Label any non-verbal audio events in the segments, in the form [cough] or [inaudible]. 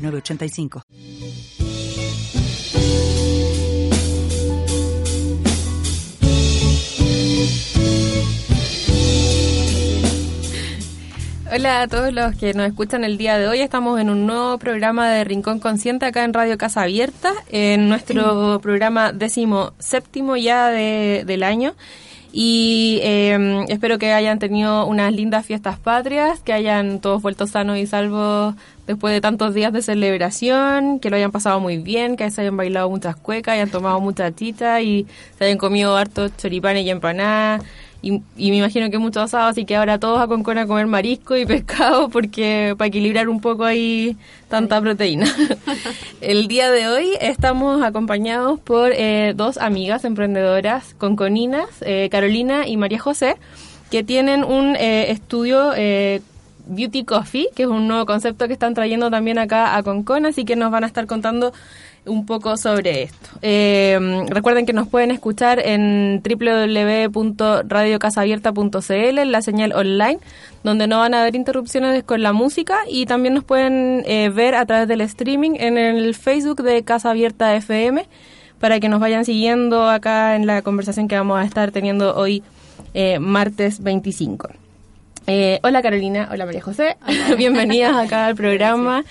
906985. Hola a todos los que nos escuchan el día de hoy. Estamos en un nuevo programa de Rincón Consciente acá en Radio Casa Abierta, en nuestro programa décimo séptimo ya de, del año. Y eh, espero que hayan tenido unas lindas fiestas patrias, que hayan todos vuelto sanos y salvos después de tantos días de celebración, que lo hayan pasado muy bien, que se hayan bailado muchas cuecas, hayan tomado mucha tita y se hayan comido hartos choripanes y empanadas. Y, y me imagino que muchos asados, así que ahora todos a Concón a comer marisco y [laughs] pescado porque para equilibrar un poco ahí tanta proteína. [laughs] El día de hoy estamos acompañados por eh, dos amigas emprendedoras conconinas, eh, Carolina y María José, que tienen un eh, estudio eh, Beauty Coffee, que es un nuevo concepto que están trayendo también acá a Concon, así que nos van a estar contando un poco sobre esto. Eh, recuerden que nos pueden escuchar en www.radiocasabierta.cl, en la señal online, donde no van a haber interrupciones con la música y también nos pueden eh, ver a través del streaming en el Facebook de Casa Abierta FM para que nos vayan siguiendo acá en la conversación que vamos a estar teniendo hoy, eh, martes 25. Eh, hola Carolina, hola María José, [laughs] bienvenidas acá al programa.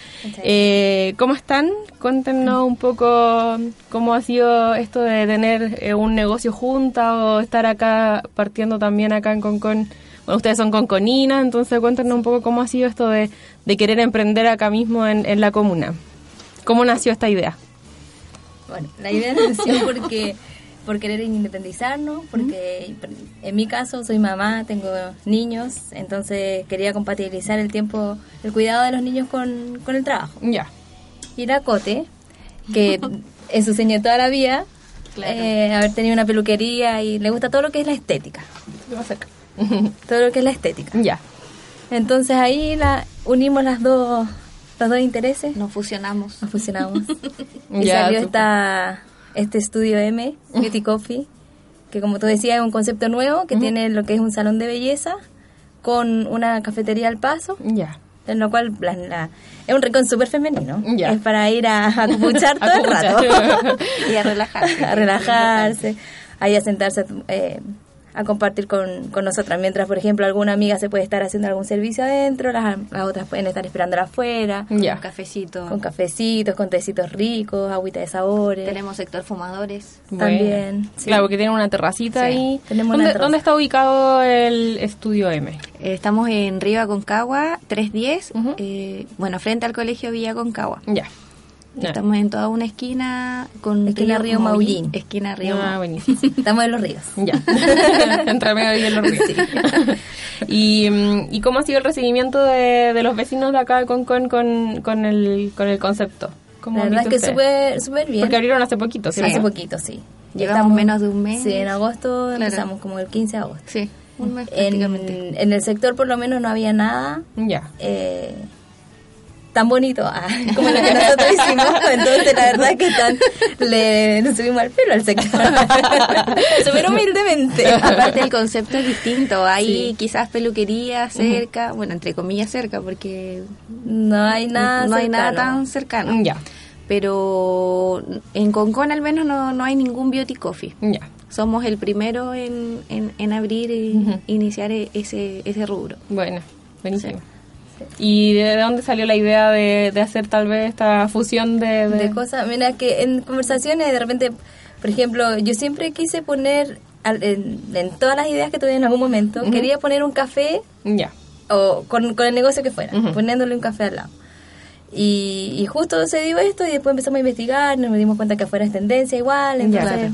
Eh, ¿Cómo están? Cuéntenos un poco cómo ha sido esto de tener eh, un negocio junta o estar acá partiendo también acá en Concon. Bueno, ustedes son conconinas, entonces cuéntenos un poco cómo ha sido esto de, de querer emprender acá mismo en, en la comuna. ¿Cómo nació esta idea? Bueno, la idea nació porque por querer independizarnos, porque en mi caso soy mamá, tengo niños, entonces quería compatibilizar el tiempo, el cuidado de los niños con, con el trabajo. Ya. Y la Cote, que [laughs] es su sueño toda la vida, eh, haber tenido una peluquería y le gusta todo lo que es la estética. [laughs] [laughs] todo lo que es la estética. Ya. Entonces ahí la unimos las dos los dos intereses. Nos fusionamos. Nos fusionamos. y salió esta, este estudio M, Beauty Coffee, que como tú decías es un concepto nuevo, que tiene lo que es un salón de belleza con una cafetería al paso, Ya. en lo cual la- la- es un rincón súper femenino. Ya. Es para ir a, a acupuchar [laughs] todo el rato. [laughs] Y a relajarse. [laughs] a relajarse, ahí a sentarse eh, a compartir con, con nosotras. Mientras, por ejemplo, alguna amiga se puede estar haciendo algún servicio adentro, las, las otras pueden estar esperándola afuera, Ya. Un cafecito. con cafecitos, con tecitos ricos, agüita de sabores. Tenemos sector fumadores. También, sí. Claro, porque tienen una terracita Sí, ahí. tenemos ¿Dónde. ¿Dónde está ubicado el estudio M? Eh, Estamos en Riva Concagua, 310. Ujú. eh, bueno, frente al colegio Villa Concagua. Ya. Estamos en toda una esquina con Esquina Río Maullín. Esquina Río Ah, Maullín. buenísimo. [laughs] Estamos en los ríos. Ya. Entre medio y en los ríos. [laughs] y, mm, ¿Y cómo ha sido el recibimiento de, de los vecinos de acá de con, con, el, con el concepto? ¿Cómo La verdad es que súper bien. Porque abrieron hace poquito, ¿sí? Hace poquito, sí. Llevamos menos de un mes. Sí, en agosto Claro. empezamos como el 15 de agosto. Sí, un mes prácticamente. En, en el sector por lo menos no había nada Ya. eh, tan bonito ah, [laughs] como lo que nosotros hicimos. Entonces, la verdad que tan, le, le subimos al pelo al sector. [laughs] Súper humildemente. Aparte el concepto es distinto, hay Sí. quizás peluquería cerca, bueno, entre comillas cerca, porque No hay nada no hay nada tan cercano. Ya. Pero en Concón al menos no, no hay ningún beauty coffee. Ya. Somos el primero en, en, en abrir Ujú. iniciar e- ese, ese rubro. Bueno, buenísimo. ¿Y de dónde salió la idea de, de hacer tal vez esta fusión de... de- de cosas. Mira, que en conversaciones de repente, por ejemplo, yo siempre quise poner, al- en, en todas las ideas que tuve en algún momento, quería poner un café o con, con el negocio que fuera, Ujú. poniéndole un café al lado. Y, y justo se dio esto y después empezamos a investigar, nos dimos cuenta que afuera es tendencia igual, entonces claro.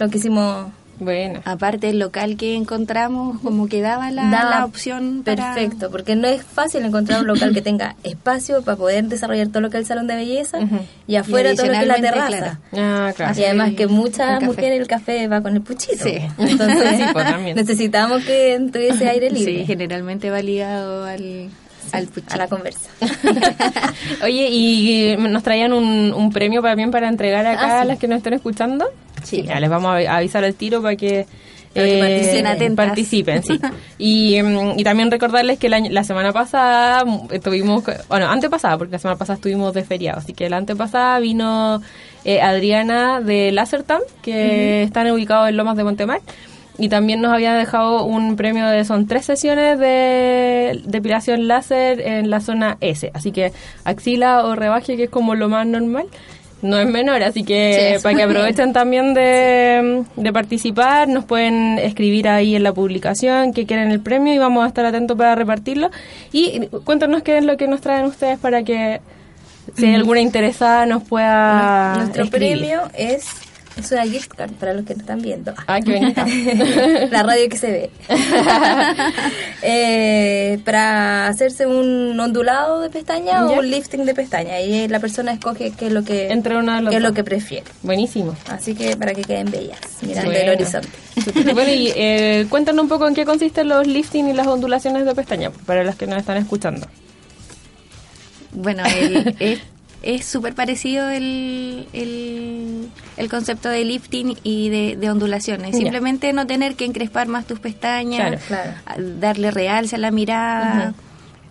lo quisimos Bueno. Aparte el local que encontramos, como que daba la, Da la opción para- Perfecto, porque no es fácil encontrar un local que tenga [coughs] espacio para poder desarrollar todo lo que es el salón de belleza y afuera todo lo que es la terraza. Ah, claro. Y además que muchas mujeres el café va con el puchito. Sí. Entonces [laughs] Sí, pues, necesitamos que tuviese aire libre Sí, generalmente va ligado al, al a la conversa. [laughs] Oye, ¿y eh, nos traían un, un premio también para entregar acá Ah, sí. a las que nos estén escuchando? Sí. ya les vamos a avisar al tiro para que... eh, participen. Participen, sí. [laughs] Y, mm, y también recordarles que año- la semana pasada mm, estuvimos, bueno, antepasada, porque la semana pasada estuvimos de feriado, así que la antepasada vino eh, Adriana de Lacertam, que están ubicados en Lomas de Montemar, y también nos había dejado un premio de, son tres sesiones de depilación láser en la zona S, así que axila o rebaje, que es como lo más normal. No es menor, así que Sí, para que [laughs] aprovechen también de, de participar, nos pueden escribir ahí en la publicación que quieren el premio y vamos a estar atentos para repartirlo. Y cuéntanos qué es lo que nos traen ustedes para que si hay alguna interesada nos pueda Nuestro escribir. premio es, es una gift card para los que nos están viendo. Ah, qué bonita. [laughs] la radio que se ve. [laughs] Eh, para hacerse un ondulado de pestaña o un lifting de pestaña. Y la persona escoge qué es lo que, Entre los qué es lo que prefiere. Buenísimo. Así que para que queden bellas, mirando Bueno. el horizonte. Bueno, y eh, cuéntanos un poco en qué consisten los lifting y las ondulaciones de pestaña, para los que nos están escuchando. Bueno, el- [laughs] es súper parecido el, el, el concepto de lifting y de, de ondulaciones. Ya. Simplemente no tener que encrespar más tus pestañas, Claro, darle realce a la mirada,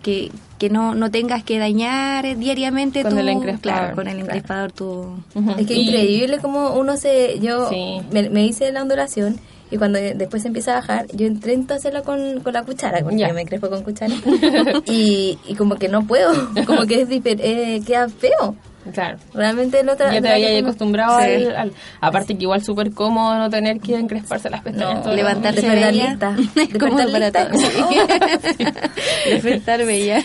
que, que no, no tengas que dañar diariamente Con tu- el encrespador, claro, con el claro. encrespador tu... Es que Y- increíble como uno se... Yo Sí. me, me hice la ondulación y cuando después se empieza a bajar, yo intento hacerla con, con la cuchara, porque yo me crespo con cuchara. [laughs] y, y como que no puedo, [laughs] como que es eh, queda feo. Claro. Realmente no tra- Ya te habías acostumbrado Sí. al, al- Aparte que igual súper cómodo no tener que encresparse las pestañas. No, el lista. [laughs] Despertar cómodo para lista. [laughs] [laughs] Despertar bella.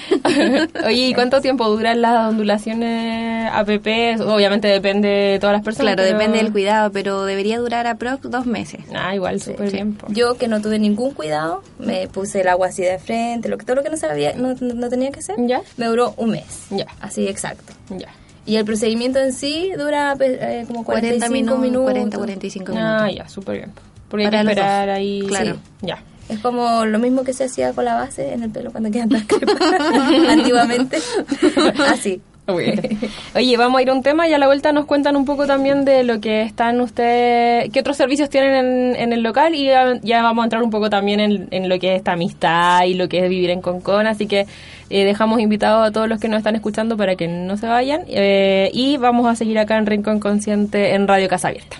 Oye, ¿y cuánto tiempo duran las ondulaciones APP? Obviamente depende de todas las personas. Claro, pero- depende del cuidado, pero debería durar aprox dos meses. Ah, igual, súper bien. po. Yo que no tuve ningún cuidado, me puse el agua así de frente, lo que todo lo que no sabía, no, no- no tenía que hacer, Ya. me duró un mes. Ya. Así exacto. Ya. Y el procedimiento en sí dura pe- eh, como 45 40 minutos, 40, 45 45 minutos. Ah, ya, súper bien. Porque hay Para que los dos. esperar ahí. Claro. Sí, Ya. Es como lo mismo que se hacía con la base en el pelo cuando quedan las crepas [laughs] antiguamente. [laughs] Así. [laughs] [laughs] Oye, vamos a ir a un tema y a la vuelta nos cuentan un poco también de lo que están ustedes, qué otros servicios tienen en, en el local y ya, vamos a entrar un poco también en, en lo que es esta amistad y lo que es vivir en Concon, así que eh, dejamos invitados a todos los que nos están escuchando para que no se vayan eh, y vamos a seguir acá en Rincón Consciente en Radio Casa Abierta.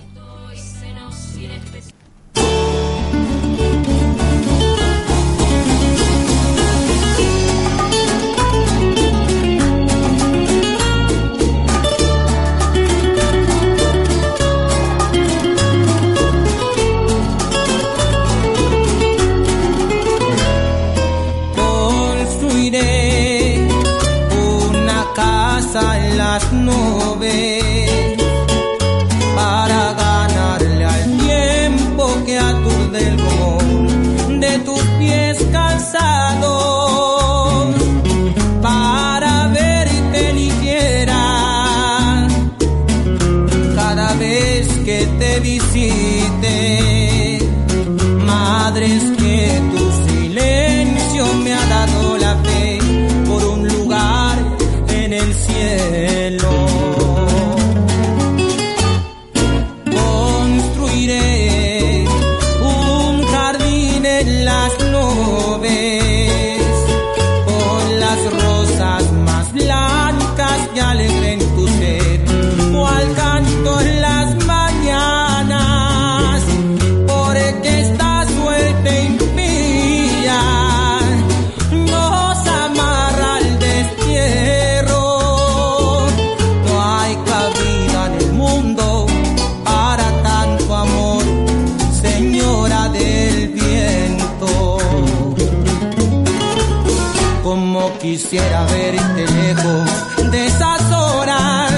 como quisiera verte lejos de esas horas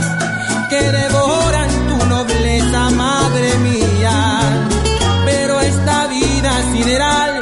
que devoran tu nobleza, madre mía. Pero esta vida sideral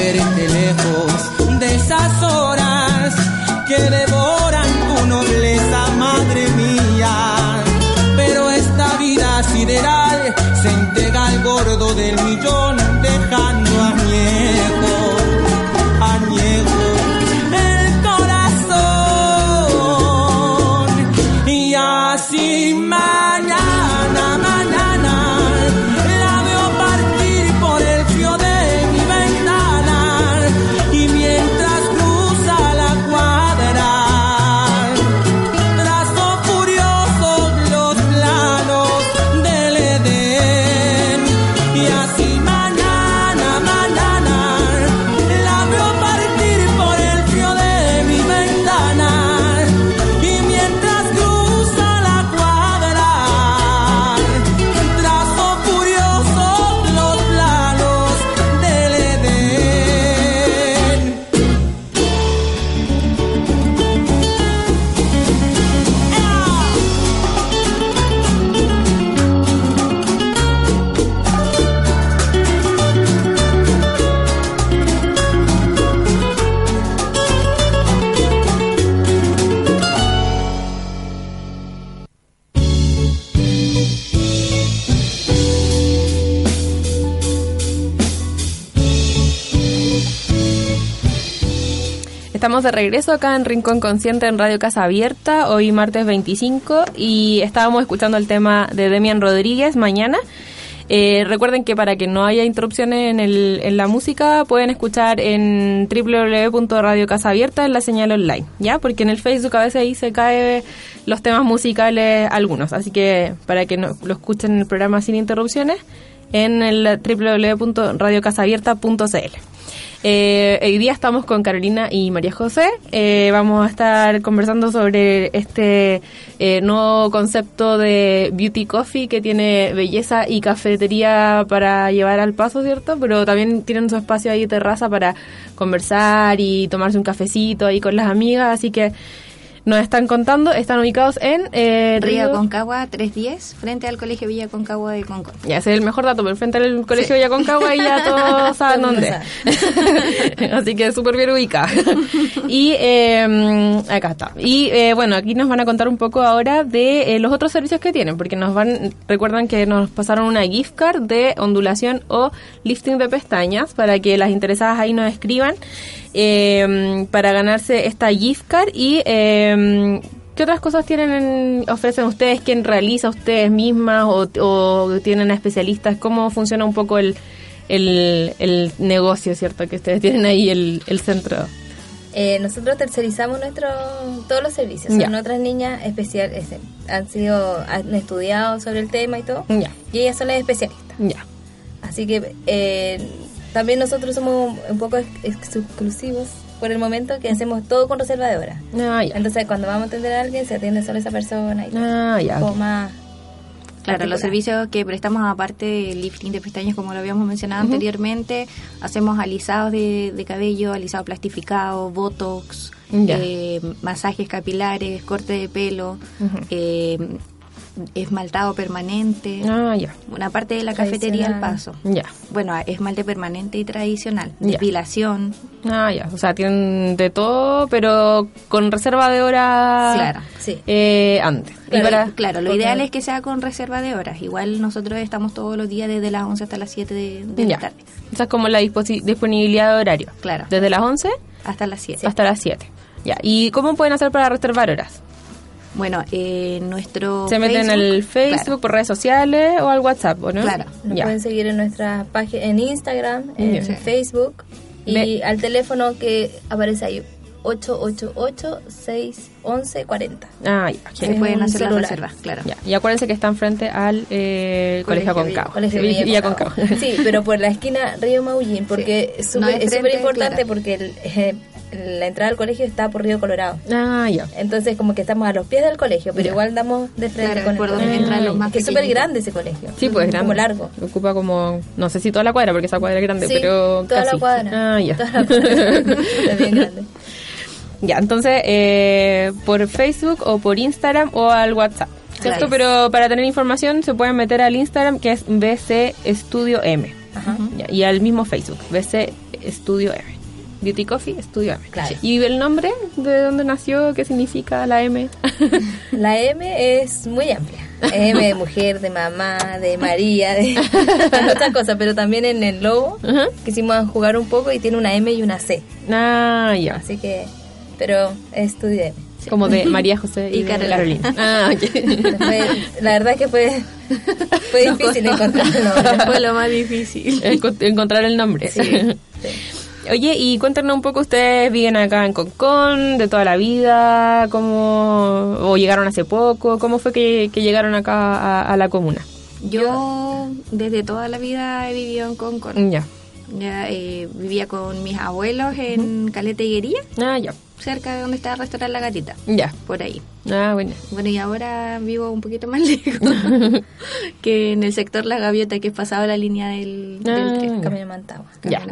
quisiera verte De regreso acá en Rincón Consciente en Radio Casa Abierta, hoy martes 25, y estábamos escuchando el tema de Demian Rodríguez mañana. Eh, recuerden que para que no haya interrupciones en, el, en la música, pueden escuchar en www.radio Casa Abierta en la señal online, ¿ya? Porque en el Facebook a veces ahí se cae los temas musicales algunos, así que para que no, lo escuchen en el programa sin interrupciones, en el www.radiocasabierta.cl. Eh, hoy día estamos con Carolina y María José. Eh, vamos a estar conversando sobre este eh, nuevo concepto de beauty coffee que tiene belleza y cafetería para llevar al paso, ¿cierto? Pero también tienen su espacio ahí terraza para conversar y tomarse un cafecito ahí con las amigas. Así que nos están contando, están ubicados en eh, Río Concagua 310, frente al Colegio Villa Concagua de Concón. Ya, ese es el mejor dato, pero frente al colegio de Yaconcagua y ya todos [laughs] saben Todo dónde. [laughs] Así que súper bien ubicada. y eh, acá está. Y eh, bueno, aquí nos van a contar un poco ahora de eh, los otros servicios que tienen, porque nos van, recuerdan que nos pasaron una gift card de ondulación o lifting de pestañas para que las interesadas ahí nos escriban eh, para ganarse esta gift card y eh, ¿Qué otras cosas tienen en- ofrecen ustedes? ¿Quién realiza ustedes mismas o, o tienen a especialistas? ¿Cómo funciona un poco el, el, el negocio, cierto? Que ustedes tienen ahí el, el centro. Eh, nosotros tercerizamos nuestro, todos los servicios. Ya. Son otras niñas especiales, han sido, han estudiado sobre el tema y todo. Ya, Y ellas son las especialistas. ya. Así que eh, también nosotros somos un poco ex- exclusivos por el momento que hacemos todo con reserva de hora. Ah, ya. Entonces cuando vamos a atender a alguien se atiende solo esa persona y. Ah, ya. Más Claro, los servicios que prestamos aparte del lifting de pestañas, como lo habíamos mencionado anteriormente, hacemos alisados de, de cabello, alisado plastificado, botox, eh, masajes capilares, corte de pelo, eh, esmaltado permanente, Ah, ya. una parte de la cafetería al paso. Ya. Bueno, esmalte permanente y tradicional, Ya. depilación, Ah, ya. O sea, tienen de todo, pero con reserva de hora Claro. Sí. eh, antes. Y Claro, para- Claro, lo ideal es que sea con reserva de horas. Igual nosotros estamos todos los días desde las 11 hasta las 7 de, la tarde. Esa es como la disponibilidad de horario. Claro. Desde las 11 Hasta las 7. hasta las 7. Ya. ¿Y cómo pueden hacer para reservar horas? Bueno, eh, nuestro Se meten en el Facebook, claro. por redes sociales o al WhatsApp, ¿o no? Claro. Nos Ya. pueden seguir en nuestra página, en Instagram, en Sí. Facebook y Ve- al teléfono que aparece ahí 888-611-40. Ah, ya. Se pueden hacer las celular. reservas, claro. Ya. Y acuérdense que están frente al eh, Colegio, Aconcagua. Colegio Villa. Sí, pero por la esquina Río Maullín, porque es súper es importante claro. porque el, eh, la entrada al colegio está por Río Colorado. Ah, ya. Entonces como que estamos a los pies del colegio, pero Ya. igual damos de frente Claro, con por el donde colegio. entran los más Que es súper grande ese colegio. Sí, pues es grande. Como largo. Ocupa como, no sé si toda la cuadra, porque esa cuadra es grande, Sí, pero toda casi. la cuadra. Ah, ya. Toda la cuadra. [laughs] es bien grande. Ya, entonces, eh, por Facebook o por Instagram o al WhatsApp. ¿Cierto? Claro. Pero para tener información se pueden meter al Instagram que es BC Estudio M. Ajá. Ya, y al mismo Facebook, BC Studio M. Beauty Coffee Studio M. Claro. ¿Y el nombre? ¿De dónde nació? ¿Qué significa la M? [laughs] La M es muy amplia. M de mujer, de mamá, de María, de, [laughs] muchas cosas, pero también en el logo quisimos jugar un poco y tiene una M y una C. Ah, ya. Así que, pero estudié M. Como de María José [laughs] y, Y Carolina. Carolina. Ah, ok. Fue- la verdad es que fue, fue difícil encontrarlo. Fue lo más difícil. Enco- Encontrar el nombre. Sí, sí. Oye, y cuéntanos un poco, ustedes viven acá en Concón, de toda la vida, cómo, o llegaron hace poco, cómo fue que, que llegaron acá a, a la comuna. Yo desde toda la vida he vivido en Concón. Ya. Ya, eh, vivía con mis abuelos en Caleta Higuería, Ah, ya. cerca de donde está el restaurante La Gatita, Ya. por ahí. Ah, bueno. Bueno, y ahora vivo un poquito más [laughs] lejos [laughs] que en el sector La Gaviota, que es pasado la línea del, del Ah, tren. Camino Mantagua. Ya.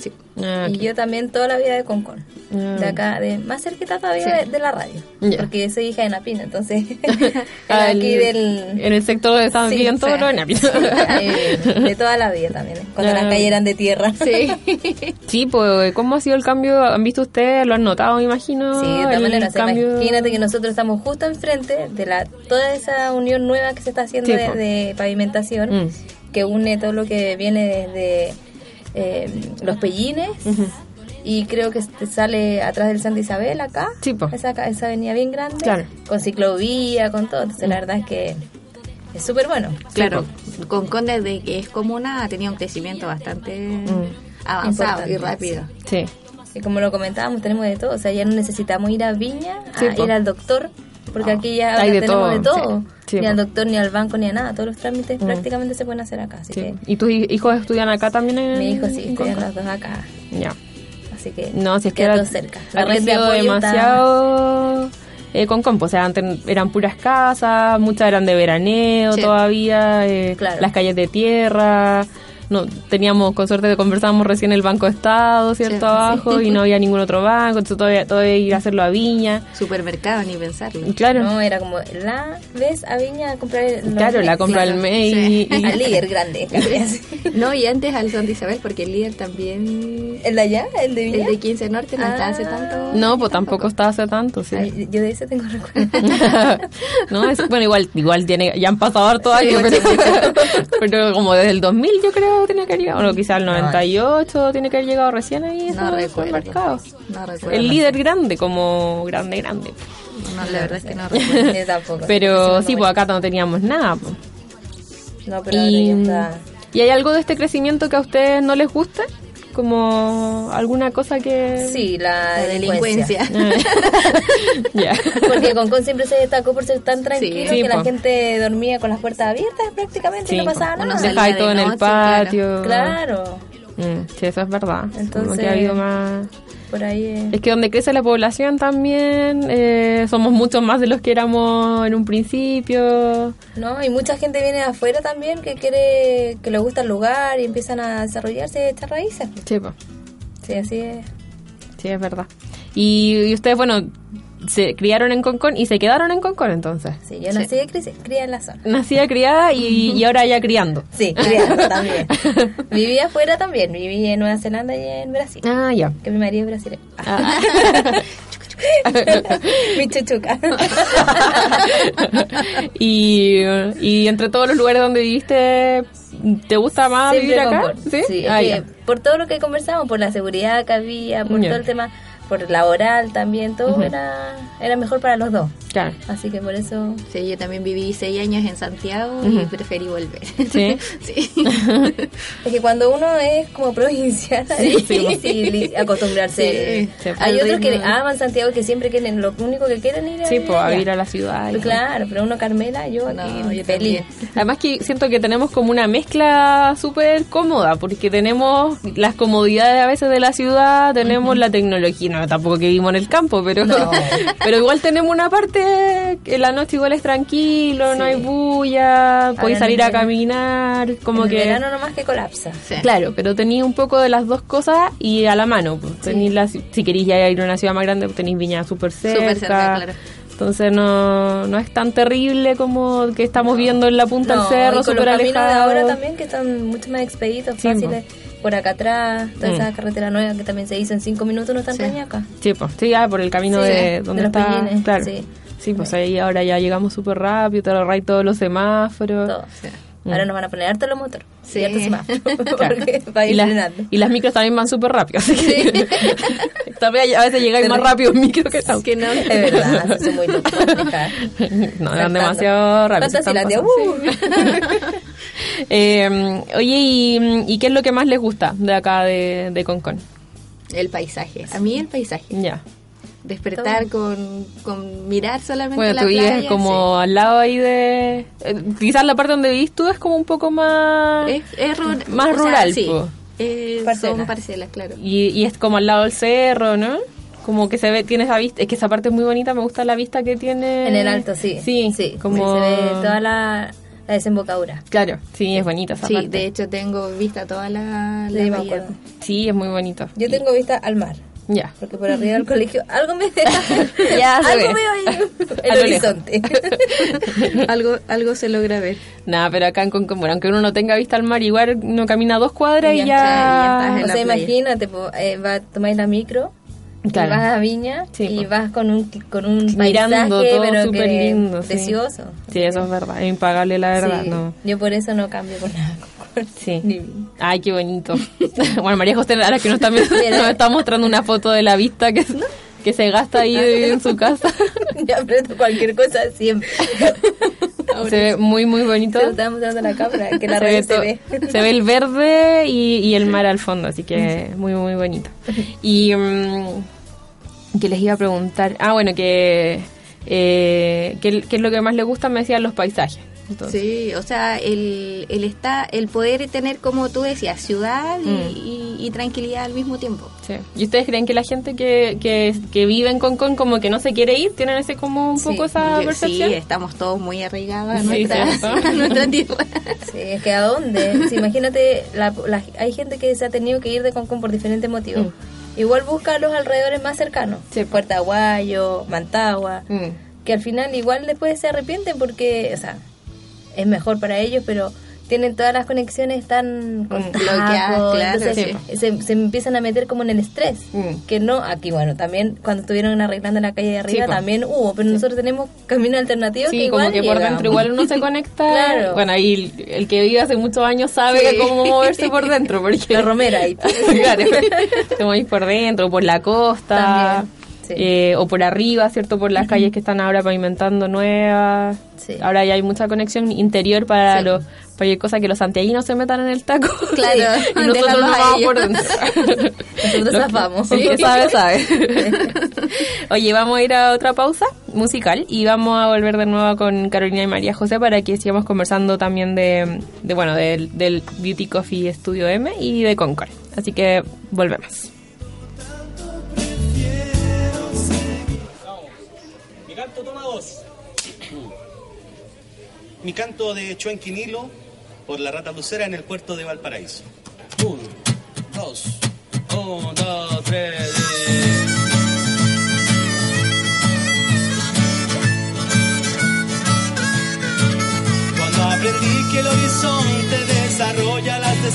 Sí. Ah, Y yo también toda la vida de Concón. Ah. De acá, de más cerquita todavía Sí. de, de la radio. Ya. Porque soy hija de Napina, entonces. [laughs] [laughs] Ah, aquí el- del. En el sector donde estaban Sí, viviendo todos sí. los enapios. Eh, de toda la vida también. Cuando Ah. las calles eran de tierra. Sí. [laughs] Sí, pues, ¿cómo ha sido el cambio? ¿Han visto ustedes? ¿Lo han notado, me imagino? Sí, de todas maneras. cambio? Imagínate que nosotros estamos justo enfrente de la toda esa unión nueva que se está haciendo Sí, de, de pavimentación, Mm. que une todo lo que viene desde eh, los pellines. Y creo que este sale atrás del Santa Isabel acá. Sí. Esa, ca- esa avenida bien grande. Claro. Con ciclovía, con todo. Entonces, la verdad es que es súper bueno. Claro, Concón desde que es comuna ha tenido un crecimiento bastante avanzado Importante, y rápido. Sí. Y como lo comentábamos, tenemos de todo. O sea, ya no necesitamos ir a Viña, Sí, a ir al doctor, porque aquí ya Hay ahora de tenemos todo, de todo. sí. Ni al doctor, ni al banco, ni a nada. Todos los trámites Mm. prácticamente se pueden hacer acá. Así sí. que ¿Y tus hi- hijos estudian acá también? En, mi hijo sí, estudian los dos acá. Ya. Así que No, si es que era, cerca. La red de está- demasiado eh, con compo. O sea, antes eran puras casas, muchas eran de veraneo Sí. todavía, eh, Claro. las calles de tierra. No, teníamos, con suerte, conversábamos recién el Banco de Estado, ¿cierto? Sí. Abajo, y no había ningún otro banco, entonces todavía, todavía ir a hacerlo a Viña. Supermercado, ni pensarlo. Claro, No, era como la vez a Viña a comprar el- claro, la compra al mes sí. y, y- al líder grande. [laughs] No, y antes al Santa Isabel, porque el líder también, ¿El de allá? ¿El de Viña? el de 15 Norte, no Ah. hace tanto. No, pues tampoco está hace tanto, sí. Ay, yo de ese tengo recuerdo. [laughs] no, es, bueno, igual, igual tiene, ya han pasado harto años, pero, [laughs] pero como desde el 2000 yo creo tenía que haber llegado, o quizás el 98 tiene que haber llegado recién ahí No recuerdo. supermercado. No recuerdo. El líder grande, como grande, grande. No, la verdad es que no recuerdo. [laughs] Tampoco. Pero sí, no pues acá no teníamos nada. pues. No, pero ahora Y, ya está. ¿Y hay algo de este crecimiento que a ustedes no les guste? Como alguna cosa que... Sí, la, La delincuencia. delincuencia. [laughs] ya. Porque Concón siempre se destacó por ser tan tranquilo Sí, que po. la gente dormía con las puertas abiertas prácticamente y no Sí, pasaba po. nada. Uno salía todo de en el claro. patio. Claro, Mm, sí, eso es verdad. Como Entonces- que ha habido más... por ahí. eh, Es que donde crece la población también, eh, somos muchos más de los que éramos en un principio. No, y mucha gente viene de afuera también que quiere, que le gusta el lugar y empiezan a desarrollarse echar raíces. Sí, po. Sí, así es. sí, es verdad. Y, y ustedes, bueno, se criaron en Concón y se quedaron en Concón entonces. Sí, yo nací y crecí- crié en la zona. Nacida, criada y, [laughs] y ahora ya criando. Sí, criando también. [laughs] Viví afuera también, viví en Nueva Zelanda y en Brasil. Ah, ya. Que mi marido es brasileño. Ah. [laughs] mi chuchuca. y, y entre todos los lugares donde viviste, ¿te gusta más Siempre vivir acá? Sí, Sí, Ah, que por todo lo que conversamos, por la seguridad que había, por todo el tema, por laboral también, todo era, era mejor para los dos. Claro. Así que por eso... Sí, yo también viví seis años en Santiago y preferí volver. Sí. [laughs] sí. [laughs] Es que cuando uno es como provinciana Sí, es sí. difícil acostumbrarse. Sí. Hay otros que aman Santiago que siempre quieren, lo único que quieren ir a Sí, pues a vivir a la ciudad. Claro, pero uno Carmela, yo No, aquí yo feliz. también. Además que siento que tenemos como una mezcla súper cómoda, porque tenemos las comodidades a veces de la ciudad, tenemos la tecnología, tampoco que vivimos en el campo, pero, [laughs] pero igual tenemos una parte que la noche igual es tranquilo, no hay bulla, podéis salir a caminar, como en que... el verano nomás que colapsa. Sí. Claro, pero tenía un poco de las dos cosas y a la mano. pues. Tenéis la ci- si queréis ya ir a una ciudad más grande, pues tenéis Viña súper cerca. Súper cerca, claro. Entonces no, no es tan terrible como que estamos viendo en la punta No, del cerro, y con súper los caminos de alejado. ahora también que están mucho más expeditos, Sí, fáciles. Por acá atrás, toda Mm. esa carretera nueva que también se hizo en cinco minutos, no está en Sí. Sí, pues, sí, ah, por el camino Sí, de de donde los está, claro. sí. Sí, pues ahí ahora ya llegamos súper rápido, te ahorráis todos los semáforos. Todo. Sí. Ahora nos van a poner harto los motores. Sí. Sí. harto semáforo, [laughs] [laughs] Claro. porque va a ir y, las, y micros también van súper rápido, así que [laughs] también a veces llegáis más rápido en micro que auto. Que no. Es verdad, es muy loco. dejar. No, eran demasiado rápidos. uh. Eh, oye, ¿y, y qué es lo que más les gusta de acá de, de Concon? El paisaje. A mí el paisaje. Ya. Despertar con, con mirar solamente Bueno, la tú vives playa, como al lado ahí de... eh, quizás la parte donde vivís tú es como un poco más... Es, es ru- Más sea, rural, sí. po. Eh, Parcelas. Son parcelas, claro. Y, y es como al lado del cerro, ¿no? Como que se ve, tiene esa vista, es que esa parte es muy bonita, me gusta la vista que tiene. En el alto, sí. Sí, sí. como... Se ve toda la, la desembocadura. Claro, sí, es bonita esa Sí, parte. de hecho tengo vista toda la, la Sí, me bahía. acuerdo. Sí, es muy bonito. Yo tengo vista al mar. Ya. Porque por arriba del colegio algo me deja. [laughs] Ya algo ve. veo [laughs] El horizonte. [laughs] algo, algo se logra ver. Nada, pero acá en bueno, aunque uno no tenga vista al mar, igual uno camina dos cuadras y Ya ya... está, ya O sea, playa. imagínate, po, eh, va, tomáis la micro, Claro. y vas a Viña Sí, y po. vas con un, con un Mirando paisaje, todo pero súper que lindo, sí. precioso. Sí, eso es verdad, es impagable la verdad, Sí. ¿no? Yo por eso no cambio por nada. Sí. Ay, qué bonito. [laughs] bueno, María José, ahora que nos está, [laughs] nos está mostrando una foto de la vista que, que se gasta ahí en su casa. [laughs] Ya aprieto cualquier cosa siempre. se ve muy, muy bonito. Se lo a la cámara, que la se, ve se ve. se ve el verde y, y el mar al fondo, así que muy, muy bonito. Y mm, que les iba a preguntar, ah, bueno, que eh, ¿qué, qué es lo que más le gusta? Me decían los paisajes. Entonces, Sí, o sea, el, el, está, el poder tener, como tú decías, ciudad y, Mm. y- y tranquilidad al mismo tiempo. sí. ¿Y ustedes creen que la gente que, que, que vive en Concón como que no se quiere ir? ¿Tienen ese como un Sí, poco esa Yo- sí, percepción? estamos todos muy arraigados a Sí, [laughs] a nuestra tierra. Sí, es que ¿a dónde? Sí, imagínate, la, la- hay gente que se ha tenido que ir de Concón por diferentes motivos. Igual busca los alrededores más cercanos. Mm. Sí. Puerto Aguayo, Mantagua. Mm. Que al final igual después se arrepienten porque, o sea, es mejor para ellos, pero tienen todas las conexiones tan con Mm, bloqueadas, claro, entonces se, se empiezan a meter como en el estrés. Mm. Que no, aquí bueno, también cuando estuvieron arreglando la calle de arriba Sí, también hubo, pero nosotros tenemos camino alternativo que Sí, igual como que por llegamos. dentro igual uno se [laughs] conecta. Claro. Bueno, ahí el, el que vive hace muchos años sabe Sí. cómo moverse por [laughs] dentro. Porque La romera ahí. [laughs] claro, te movís por dentro, por la costa, También, sí. eh, o por arriba, ¿cierto? Por las calles que están ahora pavimentando nuevas. Sí. Ahora ya hay mucha conexión interior para Sí. los cualquier cosa que los santiaguinos se metan en el taco. Claro, [laughs] y nosotros nos vamos por dentro. [laughs] Nosotros zafamos. Sabe, sabe. [laughs] Oye, vamos a ir a otra pausa musical y vamos a volver de nuevo con Carolina y María José para que sigamos conversando también de, de, bueno, del, del Beauty Coffee Studio M y de Concord. Así que volvemos. Canto toma dos. Mi canto de Chuenquinilo por la rata lucera en el puerto de Valparaíso. Uno, dos, uno, dos, tres. Aprendí que el horizonte desarrolla las de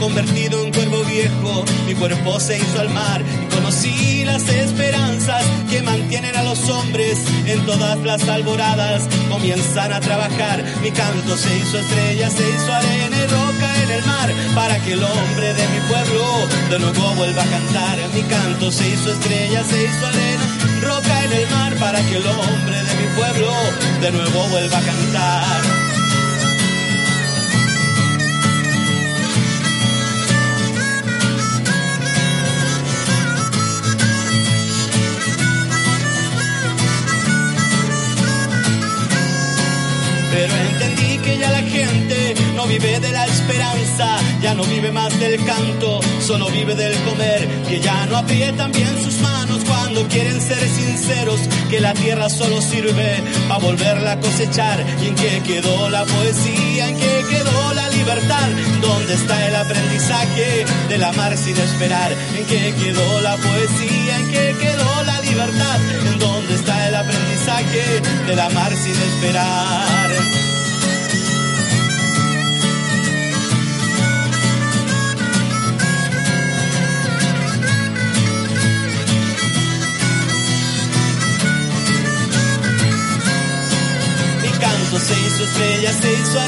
convertido en cuervo viejo, mi cuerpo se hizo al mar y conocí las esperanzas que mantienen a los hombres en todas las alboradas. Comienzan a trabajar, mi canto se hizo estrella, se hizo arena roca en el mar, para que el hombre de mi pueblo de nuevo vuelva a cantar. Mi canto se hizo estrella, se hizo arena, roca en el mar, para que el hombre de mi pueblo de nuevo vuelva a cantar. Pero entendí que ya la gente no vive de la esperanza, ya no vive más del canto, solo vive del comer, que ya no aprietan bien sus manos cuando quieren ser sinceros, que la tierra solo sirve para volverla a cosechar, y en qué quedó la poesía, en qué quedó la libertad, dónde está el aprendizaje del amar sin esperar, en qué quedó la poesía, en qué quedó la libertad en donde está el aprendizaje del amar sin esperar. Mi canto se hizo estrella, se hizo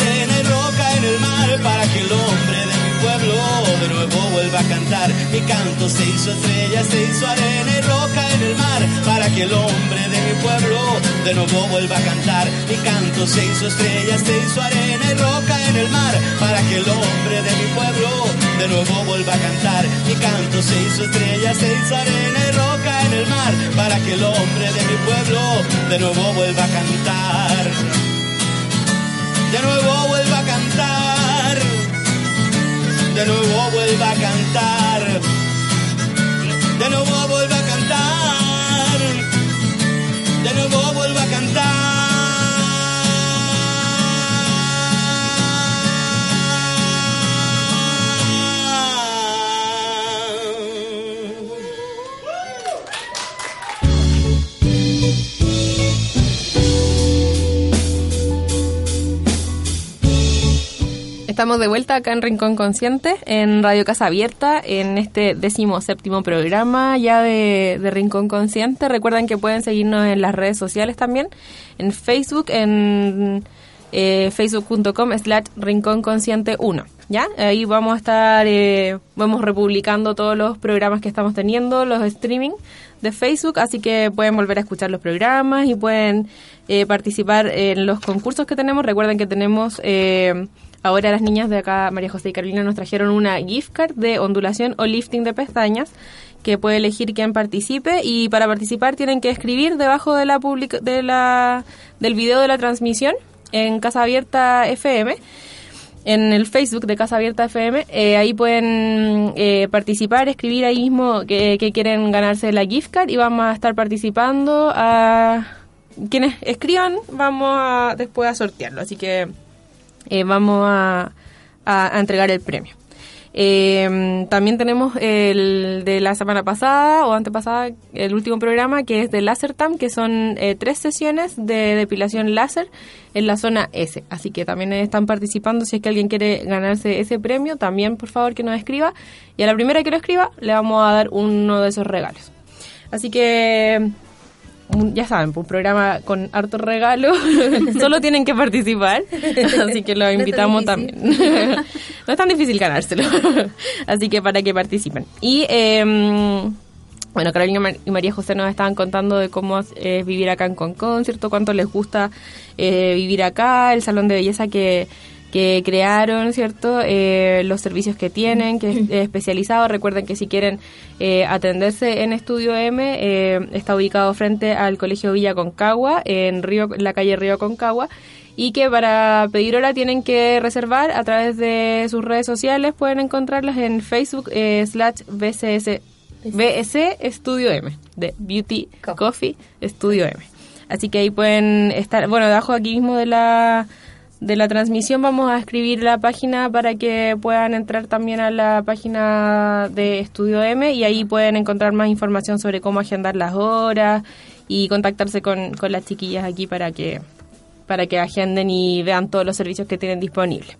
vuelva a cantar. Mi canto se hizo estrella, se hizo arena y roca en el mar para que el hombre de mi pueblo de nuevo vuelva a cantar. Mi canto se hizo estrella, se hizo arena y roca en el mar para que el hombre de mi pueblo de nuevo vuelva a cantar. Mi canto se hizo estrella, se hizo arena y roca en el mar para que el hombre de mi pueblo de nuevo vuelva a cantar. De nuevo De nuevo vuelva a cantar. De nuevo vuelva a cantar. De nuevo vuelva a Estamos de vuelta acá en Rincón Consciente, en Radio Casa Abierta, en este décimo séptimo programa ya de, Rincón Consciente. Recuerden que pueden seguirnos en las redes sociales también, en Facebook, en eh, facebook.com slash Rincón Consciente 1. ¿Ya? Ahí vamos a estar, eh, vamos republicando todos los programas que estamos teniendo, los streaming de Facebook, así que pueden volver a escuchar los programas y pueden eh, participar en los concursos que tenemos. Recuerden que tenemos... Eh, Ahora las niñas de acá, María José y Carolina, nos trajeron una gift card de ondulación o lifting de pestañas que puede elegir quién participe y para participar tienen que escribir debajo de la de la del video de la transmisión en Casa Abierta FM en el Facebook de Casa Abierta FM. eh, ahí pueden eh, participar, escribir ahí mismo que, que quieren ganarse la gift card y vamos a estar participando. A quienes escriban, vamos a después a sortearlo. Así que eh, vamos a, a- a entregar el premio. Eh, también tenemos el de la semana pasada o antepasada, el último programa que es de LaserTam, que son eh, tres sesiones de depilación láser en la zona S. Así que también están participando. Si es que alguien quiere ganarse ese premio, también por favor que nos escriba. Y a la primera que lo escriba, le vamos a dar uno de esos regalos. Así que un- ya saben, pues, un programa con harto regalo, [laughs] solo tienen que participar, así que los [laughs] invitamos también. [laughs] no es tan difícil ganárselo, así que para que participen. Y em, bueno, Carolina y María José nos estaban contando de cómo es vivir acá en Concon, ¿cierto? Cuánto les gusta eh, vivir acá, el salón de belleza que, que crearon, ¿cierto? Eh, los servicios que tienen, que es especializado. Recuerden que si quieren eh, atenderse en Estudio M, eh, está ubicado frente al Colegio Villa Concagua, en, Río, la calle Río Concagua. Y que para pedir hora tienen que reservar a través de sus redes sociales. Pueden encontrarlas en Facebook eh, slash BCS BS Estudio M, de Beauty Coffee. Coffee Estudio M. Así que ahí pueden estar, bueno, debajo aquí mismo de la de la transmisión vamos a escribir la página para que puedan entrar también a la página de Estudio M y ahí pueden encontrar más información sobre cómo agendar las horas y contactarse con, con las chiquillas aquí para que para que agenden y vean todos los servicios que tienen disponibles.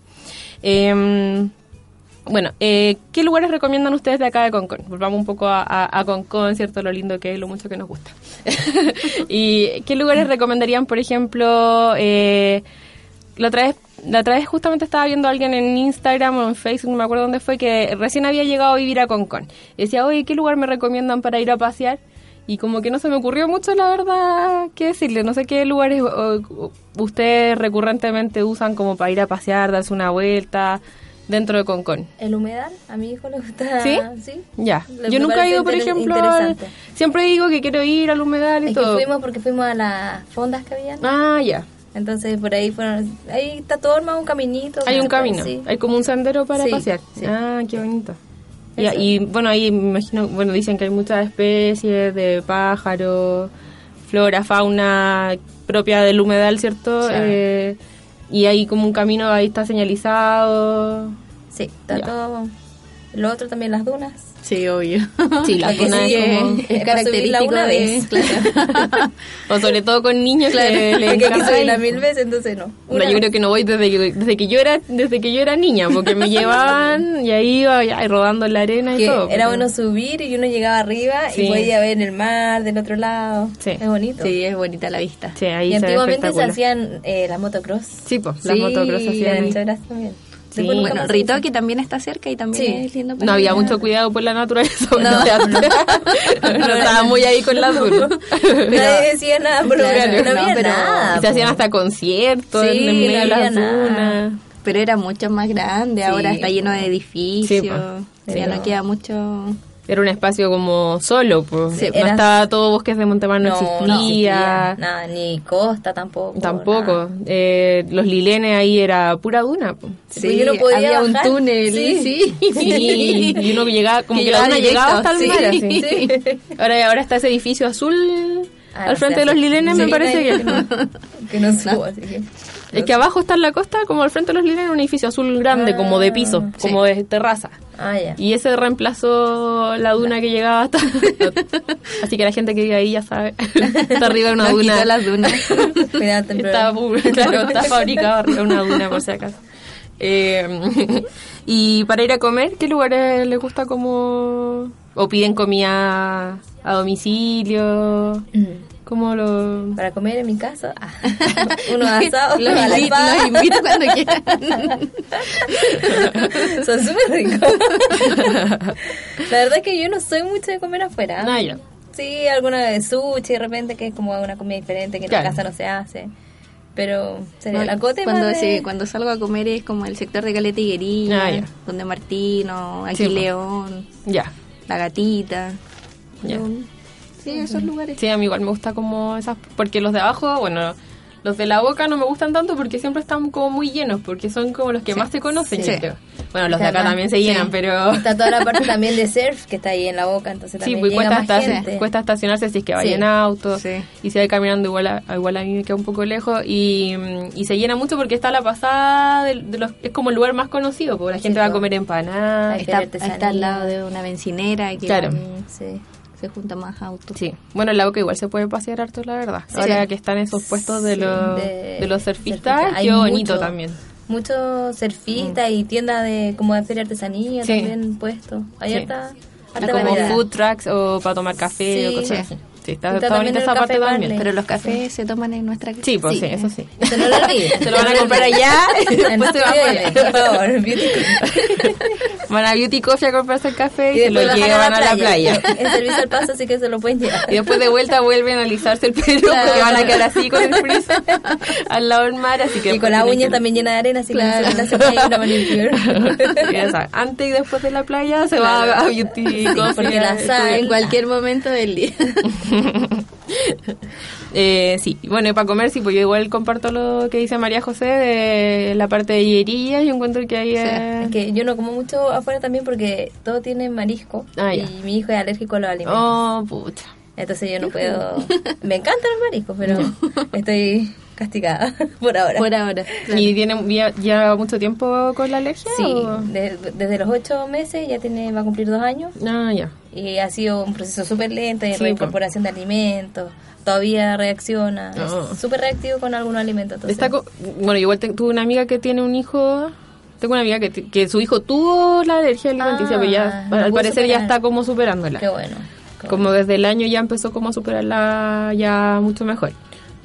Em, bueno, eh, ¿qué lugares recomiendan ustedes de acá de Concon? Volvamos un poco a, a, a ¿cierto? Lo lindo que es, lo mucho que nos gusta. [laughs] ¿Y qué lugares recomendarían, por ejemplo, eh, la otra vez la otra vez justamente estaba viendo a alguien en Instagram o en Facebook, no me acuerdo dónde fue, que recién había llegado a vivir a Concon. Y decía, oye, ¿qué lugar me recomiendan para ir a pasear? Y como que no se me ocurrió mucho, la verdad, qué decirle. No sé qué lugares ustedes recurrentemente usan como para ir a pasear, darse una vuelta dentro de Concon. El humedal, a mi hijo le gusta. ¿Sí? Sí. Ya. Le- Yo nunca he ido, por ejemplo, al- siempre digo que quiero ir al humedal y Es que todo. fuimos porque fuimos a las fondas que habían. Ah, ya. Entonces por ahí fueron. Ahí está todo armado un caminito. Hay un camino. Sí. Hay como un sendero para Sí, pasear. sí. Ah, qué bonito. Y bueno, ahí me imagino, bueno, dicen que hay muchas especies de pájaros, flora, fauna propia del humedal, ¿cierto? Sí. Lo otro también las dunas. Sí, obvio. Sí, la Porque [laughs] duna sí, es como... es es característico una de... vez. [laughs] Claro. O sobre todo con niños que le que subirla mil veces, entonces no. Bueno, yo creo que no voy desde que, desde que yo era desde que yo era niña, porque me [laughs] llevaban y ahí iba ya, y rodando en la arena y que todo. era bueno subir y uno llegaba arriba Sí. y podía ver el mar del otro lado. Sí. Es bonito. Sí, es bonita la vista. Sí, ahí y antiguamente se hacían eh, las motocross. Sí, pues, las motocross y hacían en ahí. Anchorage también. Sí. Bueno. Ritoque también está cerca y también Sí. es lindo. para No había mucho cuidado por la naturaleza. No. [laughs] o sea, [laughs] no, estaba muy ahí con las dunas. Nadie decía nada, pero Claro, no, no, había pero- nada. Y se hacían hasta conciertos Sí, en medio no de las dunas. Pero era mucho más grande, ahora está lleno de edificios. Ya Pero- no queda mucho... Era un espacio como solo, pues. Sí, no era- estaba todo bosques de Montemar, no, no, existía. no existía nada, ni costa tampoco. Tampoco. Eh, los lilenes ahí era pura duna. pues. Sí, yo no podía había un túnel, Sí. sí. [laughs] Sí, y uno llegaba, como Que que la duna llegaba hasta el mar, sí. así. Sí. [laughs] Ahora, ahora está ese edificio azul Ah, al frente de los lilenes, me parece que... no, [laughs] que no subo, así que. Es que abajo está en la costa, como al frente de los lilenes, un edificio azul grande, como de piso, Ah, como de terraza. Ah, ya. Y ese reemplazó la duna que llegaba hasta... [laughs] [laughs] Así que la gente que vive ahí ya sabe. [laughs] está arriba de una Nos duna. las dunas. Cuidado, Está, temprano. claro, está fabricado arriba una duna, por si acaso. Eh, y para ir a comer, ¿qué lugares les gusta como... o piden comida a domicilio? ¿Cómo lo...? Para comer en mi casa, ah, [laughs] unos asados, Los invito, los invito cuando quieran. [laughs] Son súper ricos. la verdad es que yo no soy mucho de comer afuera. Ah, ya. Sí, alguna de sushi de repente, que es como una comida diferente que en la casa no se hace. Pero sería No, la cote cuando, más de- sí, cuando salgo a comer es como el sector de Guerilla, Ah, ya. donde Martino, aquí Sí. León, Ya. La Gatita. Ya. Yo- Sí, esos lugares. Sí, a mí igual me gusta como esas... Porque los de abajo, bueno... Los de la boca no me gustan tanto porque siempre están como muy llenos, porque son como los que más se conocen, Sí. yo creo. Bueno, los de acá también se sí. llenan, pero... Está toda la parte [laughs] también de surf que está ahí en la boca, entonces Sí, también pues llega cuesta, más esta- gente. cuesta estacionarse si es que vaya Sí. en auto. Sí. Y si va caminando, igual a, igual a mí me queda un poco lejos. Y, y se llena mucho porque está la pasada, de, de los, es como el lugar más conocido, porque la Sí, gente va a po. comer empanadas. Está, está al lado de una bencinera y que Claro. Sí. Se junta más autos. Sí, bueno, en la boca igual se puede pasear harto, la verdad. Ahora que están esos puestos de, Sí, los, de- de los surfistas. Hay qué bonito mucho. también. Muchos surfistas y tiendas de como de hacer artesanía Sí. también puestos. Hay harta, como variedad. food trucks o para tomar café o cosas Sí. así. Sí, está, Está bonita esa parte también. Pero los cafés se toman en nuestra casa. Sí, pues sí, eso sí. Se no lo olviden. Se lo van a comprar allá y En después se van por favor. beauty Van a Beauty Coffee a comprarse el café y, Y se lo después bajan llevan a la playa. [laughs] El servicio al paso, así que se lo pueden llevar. Y después de vuelta vuelven a alisarse el pelo Claro. porque van a quedar así con el frizz [laughs] al lado del mar. Así que Y con la uña también llena de arena, así Claro. que no se ir a [laughs] Antes y después de la playa se va a Beauty Coffee. porque la a. En cualquier momento del día. [laughs] Eh, sí, bueno, y para comer, sí, pues yo igual comparto lo que dice María José de la parte de hierillas. Yo encuentro que ahí es... Es que yo no como mucho afuera también porque todo tiene marisco. Ah, ya. y mi hijo es alérgico a los alimentos. Oh, pucha. Entonces yo no [laughs] puedo... Me encantan los mariscos, pero [laughs] estoy castigada [laughs] por ahora. Por ahora. ¿Y tiene, ya, lleva mucho tiempo con la alergia? Sí, de- desde los ocho meses ya tiene va a cumplir dos años Ah, ya. y ha sido un proceso súper lento de Sí, reincorporación de alimentos. Todavía reacciona, Oh. es súper reactivo con algunos alimentos. Entonces, Está co- bueno, igual te- tuve una amiga que tiene un hijo. Tengo una amiga que, que su hijo tuvo la alergia alimenticia, Ah, pero ya, al parecer ya está como superándola. Qué bueno. qué Como desde el año ya empezó como a superarla ya mucho mejor.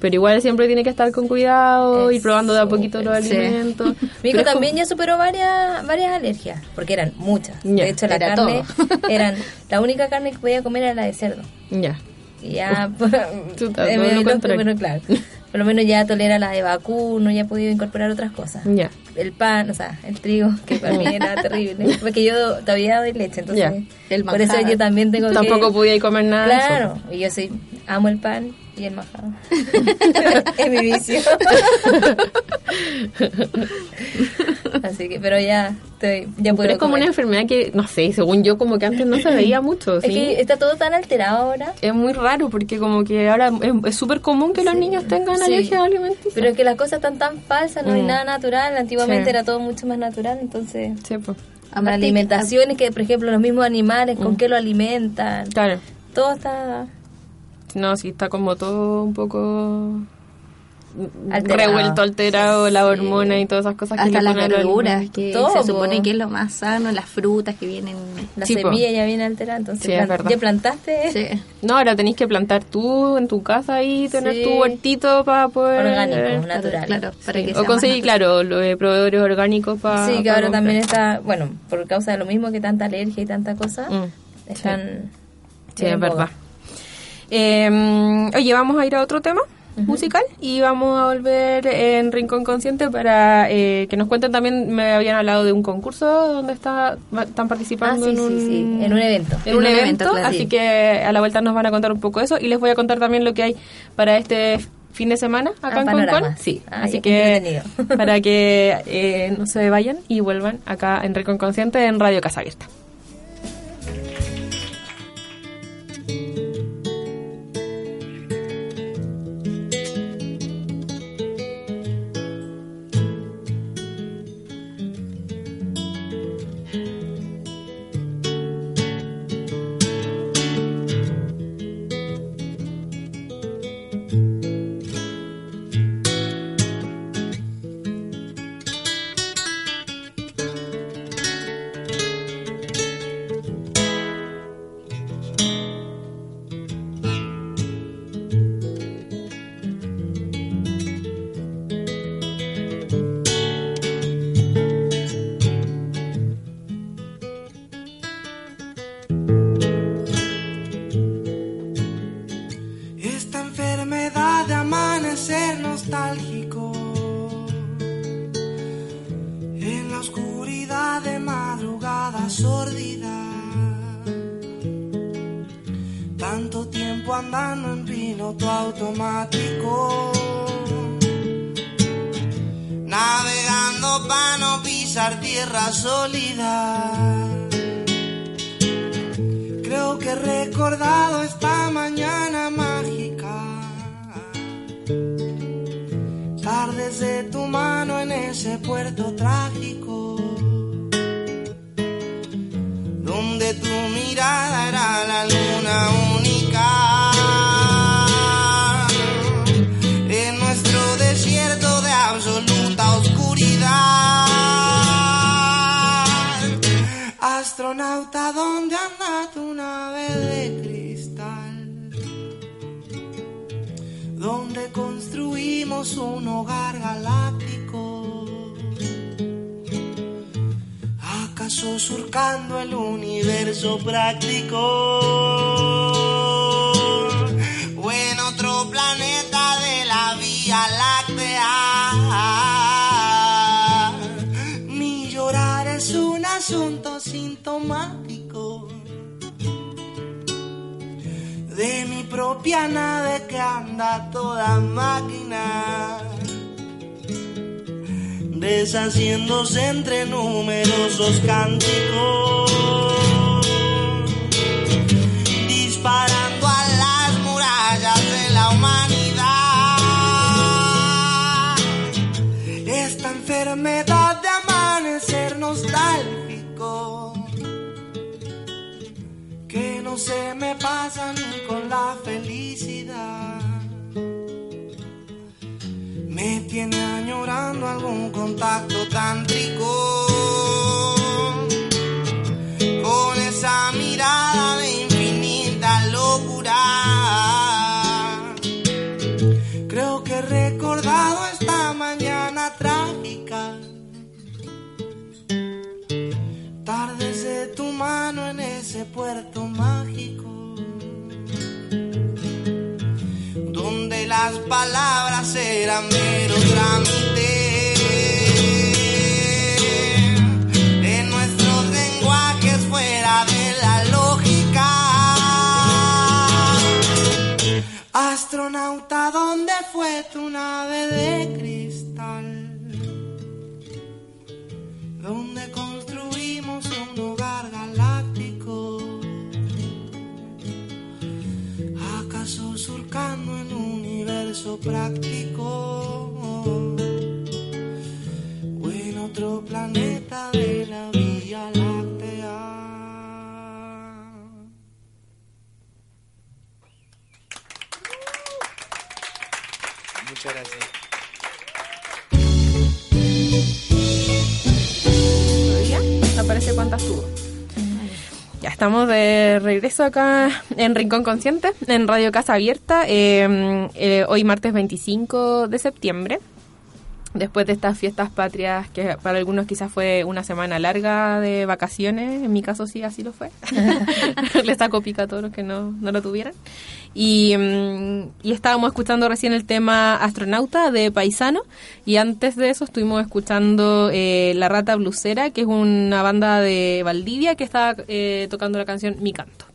Pero igual siempre tiene que estar con cuidado, ir Es probando de a poquito los sí. alimentos. [laughs] Mi Pero hijo como- también ya superó varias varias alergias, porque eran muchas. Ya, de hecho, la era carne, todo. [laughs] eran la única carne que podía comer era la de cerdo. Ya. Y ya, [laughs] Chuta, eh, todo me lo bueno, claro. Por lo menos ya tolera la de vacuno, ya ha podido incorporar otras cosas. Ya. El pan, o sea, el trigo, que para mí era terrible. Porque yo todavía doy leche, entonces. El por eso yo también tengo que. Tampoco podía comer nada. Claro, y yo sí, amo el pan y el majado. es [laughs] mi vicio. [laughs] Así que, pero ya, estoy, ya puedo Pero es como comer. una enfermedad que, no sé, según yo, como que antes no se veía mucho. Es ¿sí? que está todo tan alterado ahora. Es muy raro porque como que ahora es- es súper común que los niños tengan Sí. alergia alimenticia. Pero es que las cosas están tan falsas, no hay Mm. nada natural. Antiguamente Sí. era todo mucho más natural, entonces Sí, pues. Las Aparte, alimentaciones que, por ejemplo, los mismos animales, Mm. con qué lo alimentan. Claro. Todo está... No, sí, está como todo un poco Alterado. revuelto, alterado, la hormona y todas esas cosas que hasta le las verduras, que Todo, se supone po. que es lo más sano, las frutas que vienen. La Sí, po. semilla ya viene alterada, entonces Sí, es plan- verdad. ya plantaste Sí. [laughs] No, ahora tenéis que plantar tú en tu casa y tener Sí. tu huertito para poder... orgánicos, naturales. Claro, para Sí. que o conseguir, claro, los eh, proveedores orgánicos para... Sí, que ahora también está, bueno, por causa de lo mismo que tanta alergia y tanta cosa, Mm, están... Sí, es boga. Eh, oye, vamos a ir a otro tema musical y vamos a volver en Rincón Consciente para eh, que nos cuenten también, me habían hablado de un concurso donde está, están participando Ah, sí, en, un, sí, sí, en un evento. en un evento, así Sí. que a la vuelta nos van a contar un poco eso y les voy a contar también lo que hay para este fin de semana acá Ah, en panorama. Sí, Ah, así que para [laughs] que eh, no se vayan y vuelvan acá en Rincón Consciente en Radio Casa Abierta. Sintomático de mi propia nave que anda toda máquina, deshaciéndose entre numerosos cánticos, disparando a las murallas de la humanidad. Esta enfermedad de amanecer nostálgico que no se me pasa ni con la felicidad. Me tiene añorando algún contacto tántrico con esa mirada puerto mágico. Donde las palabras eran mero trámite. En nuestros lenguajes fuera de la lógica. Astronauta, ¿dónde fue tu nave de cristal? práctica. De regreso acá en Rincón Consciente, en Radio Casa Abierta, eh, eh, hoy martes 25 de septiembre después de estas fiestas patrias, que para algunos quizás fue una semana larga de vacaciones, en mi caso sí así lo fue. [laughs] Les saco pica a todos los que no, no lo tuvieran. Y, mm, y estábamos escuchando recién el tema Astronauta de Paisano, y antes de eso estuvimos escuchando eh, La Rata Blusera, que es una banda de Valdivia que está eh, tocando la canción Mi Canto.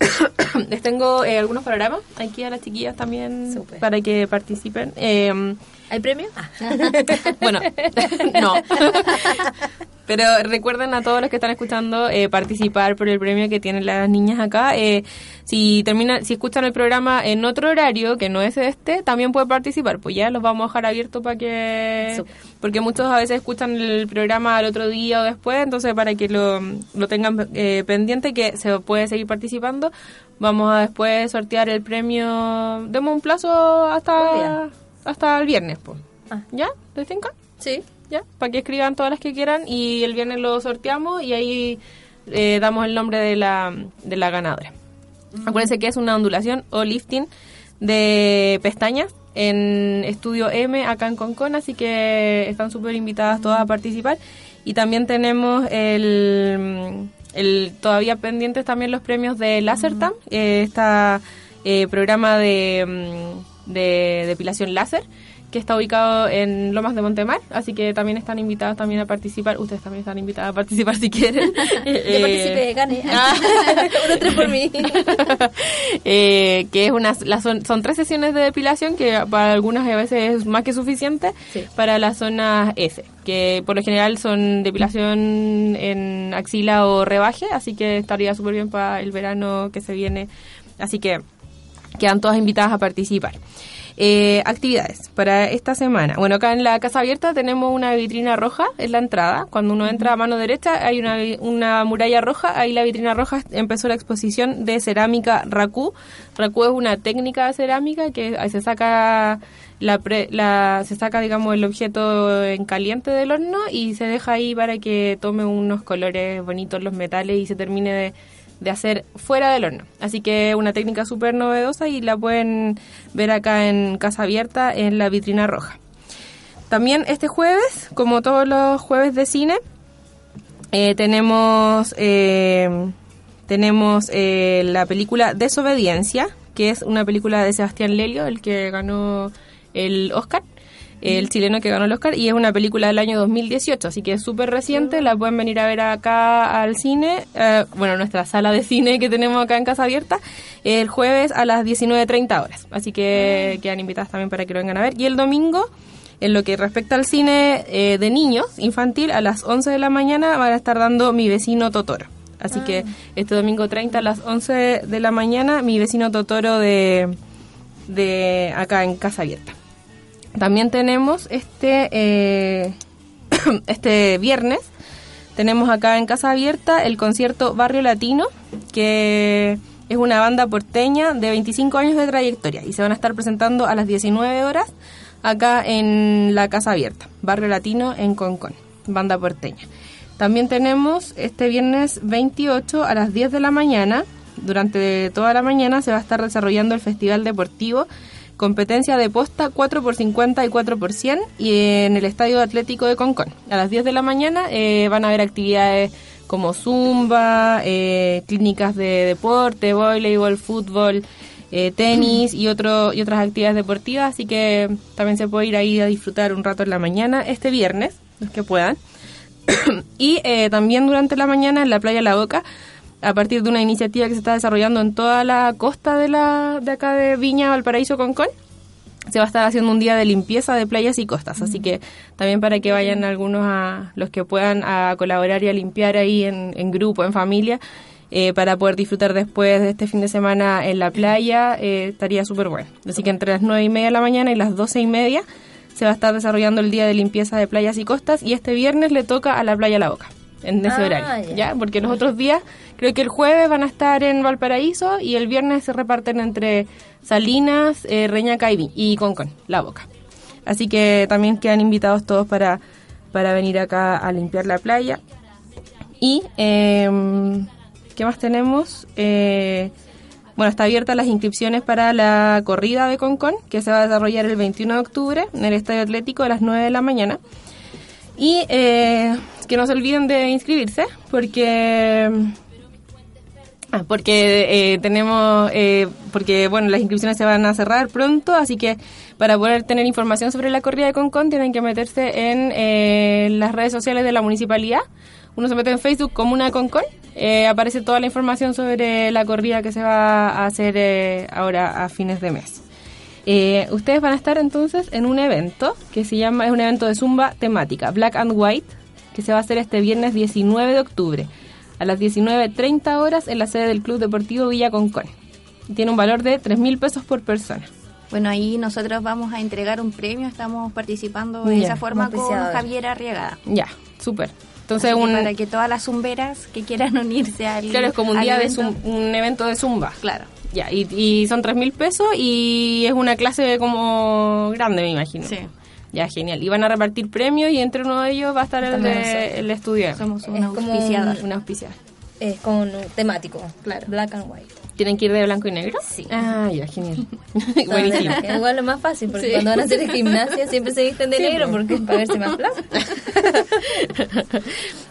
[coughs] Les tengo eh, algunos programas aquí a las chiquillas también Súper. para que participen. Eh, ¿Hay premio? Ah. [laughs] bueno, [laughs] no. Pero recuerden a todos los que están escuchando eh, participar por el premio que tienen las niñas acá. Eh, si termina, si escuchan el programa en otro horario que no es este, también pueden participar. Pues ya los vamos a dejar abiertos para que, porque muchos a veces escuchan el programa al otro día o después, entonces para que lo, lo tengan eh, pendiente que se puede seguir participando. Vamos a después sortear el premio. Demos un plazo hasta. Hasta el viernes, pues. Ah. ¿Ya? ¿Te tinca? Sí. ¿Ya? Para que escriban todas las que quieran y el viernes lo sorteamos y ahí eh, damos el nombre de la, de la ganadora. Acuérdense que es una ondulación o lifting de pestañas en Estudio M acá en Concon, así que están súper invitadas todas a participar. Y también tenemos el, el todavía pendientes también los premios de Lasertam, eh, esta eh, programa de, mm, de depilación láser que está ubicado en Lomas de Montemar, así que también están invitados también a participar. Ustedes también están invitados a participar si quieren. [laughs] Yo Eh, participé, gané. [laughs] ah. [laughs] Uno tres por mí. eh, que es una, la son, son tres sesiones de depilación que para algunas a veces es más que suficiente Sí. para las zonas S, que por lo general son depilación en axila o rebaje, así que estaría súper bien para el verano que se viene. Así que quedan todas invitadas a participar. Eh, actividades para esta semana. Bueno, acá en la Casa Abierta tenemos una vitrina roja en la entrada. Cuando uno entra a mano derecha hay una, una muralla roja. Ahí la vitrina roja empezó la exposición de cerámica Raku. Raku es una técnica de cerámica que se saca la, pre- la se saca digamos el objeto en caliente del horno y se deja ahí para que tome unos colores bonitos los metales y se termine de de hacer fuera del horno. Así que una técnica súper novedosa y la pueden ver acá en Casa Abierta en la vitrina roja. También este jueves, como todos los jueves de cine, eh, tenemos eh, tenemos eh, la película Desobediencia, que es una película de Sebastián Lelio, el que ganó el Oscar, el chileno que ganó el Oscar, y es una película del año 2018, así que es súper reciente, la pueden venir a ver acá al cine, eh, bueno, nuestra sala de cine que tenemos acá en Casa Abierta, el jueves a las 19.30 horas, así que quedan invitadas también para que lo vengan a ver, y el domingo... En lo que respecta al cine eh, de niños, infantil, a las 11 de la mañana van a estar dando Mi vecino Totoro. Así que este domingo 30 a las 11 de la mañana, Mi vecino Totoro de, de acá en Casa Abierta. También tenemos este, eh, [coughs] este viernes, tenemos acá en Casa Abierta el concierto Barrio Latino, que es una banda porteña de 25 años de trayectoria y se van a estar presentando a las 19 horas acá en la Casa Abierta, Barrio Latino en Concón, banda porteña. También tenemos este viernes 28 a las 10 de la mañana, durante toda la mañana se va a estar desarrollando el Festival Deportivo competencia de posta 4x50 y 4x100 y en el Estadio Atlético de Concón. A las 10 de la mañana eh, van a haber actividades como zumba, eh, clínicas de deporte, voleibol, fútbol, eh, tenis y, otro, y otras actividades deportivas, así que también se puede ir ahí a disfrutar un rato en la mañana este viernes, los que puedan. [coughs] y eh, también durante la mañana en la playa La Boca, a partir de una iniciativa que se está desarrollando en toda la costa de, la, de acá de Viña, Valparaíso, Concón, se va a estar haciendo un día de limpieza de playas y costas, así que también para que vayan algunos a los que puedan a colaborar y a limpiar ahí en, en grupo, en familia, eh, para poder disfrutar después de este fin de semana en la playa, eh, estaría súper bueno. Así que entre las nueve y media de la mañana y las doce y media se va a estar desarrollando el día de limpieza de playas y costas. Y este viernes le toca a la playa La Boca, en ese Ah, horario, ya. ¿ya? Porque los otros días, creo que el jueves van a estar en Valparaíso y el viernes se reparten entre Salinas, eh, Reñaca y, y Concón, La Boca. Así que también quedan invitados todos para, para venir acá a limpiar la playa Y, eh, ¿qué más tenemos? Eh, bueno, está abierta las inscripciones para la corrida de Concon, que se va a desarrollar el 21 de octubre en el Estadio Atlético a las 9 de la mañana. Y eh, que no se olviden de inscribirse, porque Ah, porque eh, tenemos, eh, porque bueno, las inscripciones se van a cerrar pronto, así que para poder tener información sobre la corrida de Concon tienen que meterse en eh, las redes sociales de la municipalidad. Uno se mete en Facebook Comuna Concon, eh, aparece toda la información sobre la corrida que se va a hacer eh, ahora a fines de mes. Eh, ustedes van a estar entonces en un evento que se llama, es un evento de zumba temática, Black and White, que se va a hacer este viernes 19 de octubre a las 19.30 horas en la sede del Club Deportivo Villa Concón. Tiene un valor de 3 mil pesos por persona. Bueno, ahí nosotros vamos a entregar un premio, estamos participando de esa forma con. Javier Arriagada. Ya, súper. Entonces, un, para que todas las zumberas que quieran [laughs] unirse al claro, es como un día de evento, zum- un evento de zumba. Claro. Ya, y, y son 3 mil pesos y es una clase como grande, me imagino. Sí. Ya, genial. Y van a repartir premios y entre uno de ellos va a estar el, de, el estudio. Somos un auspiciador. Una auspiciada. Es como un temático. Claro. Black and white. ¿Tienen que ir de blanco y negro? Sí. Ah, ya, genial. [laughs] [laughs] Buenísimo. Igual es más fácil, porque cuando van a hacer gimnasia siempre se visten de negro porque es para verse más [laughs] plaza.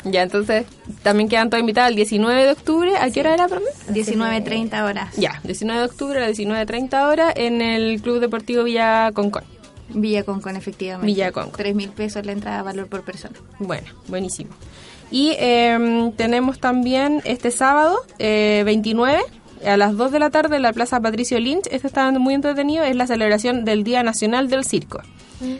ya, entonces también quedan todos invitados el 19 de octubre. ¿A qué hora era, perdón? 19.30 horas. Ya, 19 de octubre a las 19.30 horas en el Club Deportivo Villa Concón. Villa Concon, efectivamente. Villa Concon. 3 mil pesos la entrada valor por persona. Bueno, buenísimo. Y eh, tenemos también este sábado, eh, 29, a las 2 de la tarde en la Plaza Patricio Lynch. Este está muy entretenido, es la celebración del Día Nacional del Circo.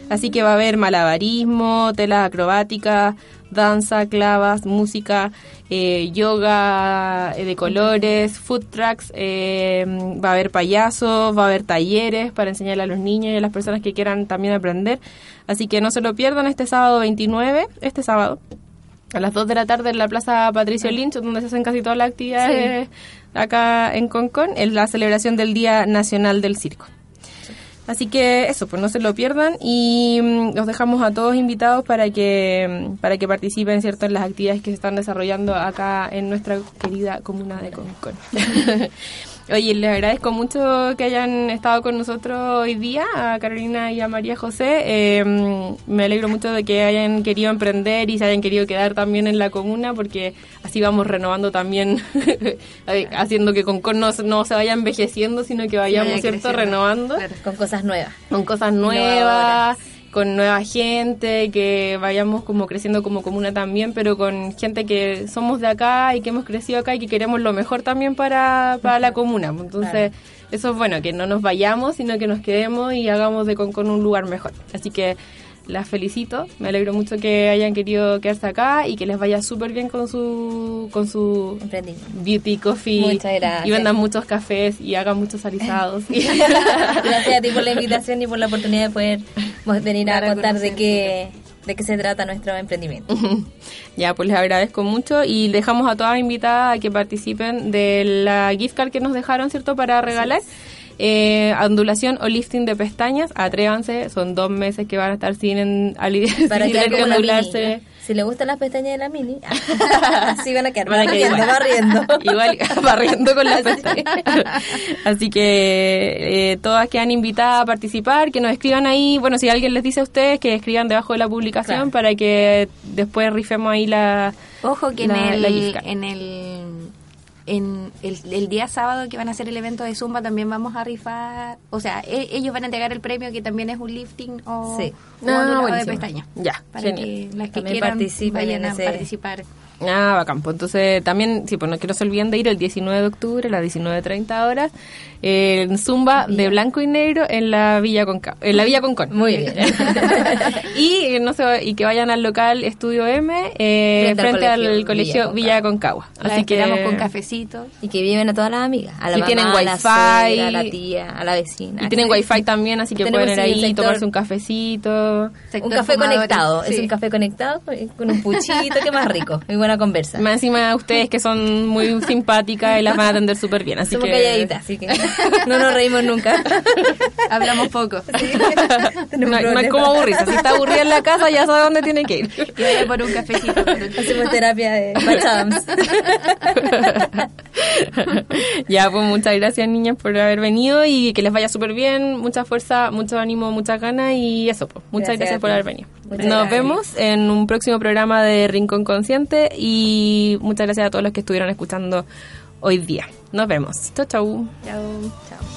Así que va a haber malabarismo, telas acrobáticas, danza, clavas, música, eh, yoga eh, de colores, food trucks, eh, va a haber payasos, va a haber talleres para enseñarle a los niños y a las personas que quieran también aprender. Así que no se lo pierdan este sábado 29, este sábado, a las 2 de la tarde en la Plaza Patricio Lynch, donde se hacen casi todas las actividades acá en Concón, es la celebración del Día Nacional del Circo. Así que eso, pues no se lo pierdan y mm, los dejamos a todos invitados para que mm, para que participen cierto en las actividades que se están desarrollando acá en nuestra querida comuna de Concón. [laughs] Oye, les agradezco mucho que hayan estado con nosotros hoy día, a Carolina y a María José. Eh, mm, me alegro mucho de que hayan querido emprender y se hayan querido quedar también en la comuna, porque así vamos renovando también, [laughs] haciendo que Concón no, no se vaya envejeciendo, sino que vayamos, vaya ¿cierto?, renovando Con cosas nuevas. con cosas nuevas, con nueva gente, que vayamos como creciendo como comuna también, pero con gente que somos de acá y que hemos crecido acá y que queremos lo mejor también para, para la comuna. Entonces, eso es bueno, que no nos vayamos, sino que nos quedemos y hagamos de Concón un lugar mejor. Así que las felicito, me alegro mucho que hayan querido quedarse acá y que les vaya súper bien con su con su beauty coffee Muchas gracias. y vendan muchos cafés y hagan muchos alisados. [laughs] Gracias a ti por la invitación y por la oportunidad de poder venir a contar de qué, de qué se trata nuestro emprendimiento. Ya, pues les agradezco mucho y dejamos a todas invitadas a que participen de la gift card que nos dejaron, ¿cierto?, para regalar. Eh, ondulación o lifting de pestañas, atrévanse, son dos meses que van a estar sin, en, ali- Para [laughs] sin tener que ondularse. Si le gustan las pestañas de la mini, [laughs] así van a quedar Van a barriendo, igual. barriendo. [laughs] Igual barriendo con las pestañas. Así que eh, todas quedan invitadas a participar, que nos escriban ahí, bueno, si alguien les dice a ustedes, que escriban debajo de la publicación Claro. para que después rifemos ahí la... Ojo que La- el, en el en el, el día sábado que van a hacer el evento de Zumba también vamos a rifar, o sea, e- ellos van a entregar el premio que también es un lifting o, Sí. o Ah, ondulador de pestañas. Ya, para genial. que las que También quieran participen vayan a participar. Ah, bacán. Pues entonces también, sí, pues no, que no se olviden de ir el 19 de octubre a las 19.30 horas eh, en Zumba de blanco y negro en la Villa Conca, en la Villa Concón. Muy bien. [laughs] y no sé, y que vayan al local Estudio M eh, Frente frente, al al colegio Villa Villa Concagua. Las Así que esperamos con cafecito. Y que viven a todas las amigas. A la Y mamá, tienen a la wifi. suegra, a la tía, a la vecina. y tienen wifi también, así que Tenemos, pueden ir ahí sector- tomarse un cafecito. Un café fumadores, conectado. Es un café conectado con un puchito, que más rico. Igual [laughs] buena conversa. Más encima ustedes que son muy [laughs] simpáticas y las van a atender súper bien. Así Somos que... calladitas, así que [laughs] no nos reímos nunca. [laughs] Hablamos poco. No, no problemas. como aburrirse. Si está aburrida en la casa, ya sabe dónde tiene que ir. Y vaya por un cafecito. Hacemos terapia de Adams. ya, pues muchas gracias, niñas, por haber venido y que les vaya súper bien. Mucha fuerza, mucho ánimo, muchas ganas y eso, pues. Muchas Gracias por haber venido. Muchas Nos gracias. vemos en un próximo programa de Rincón Consciente y muchas gracias a todos los que estuvieron escuchando hoy día. Nos vemos. Chau, chau. Chao. Chao.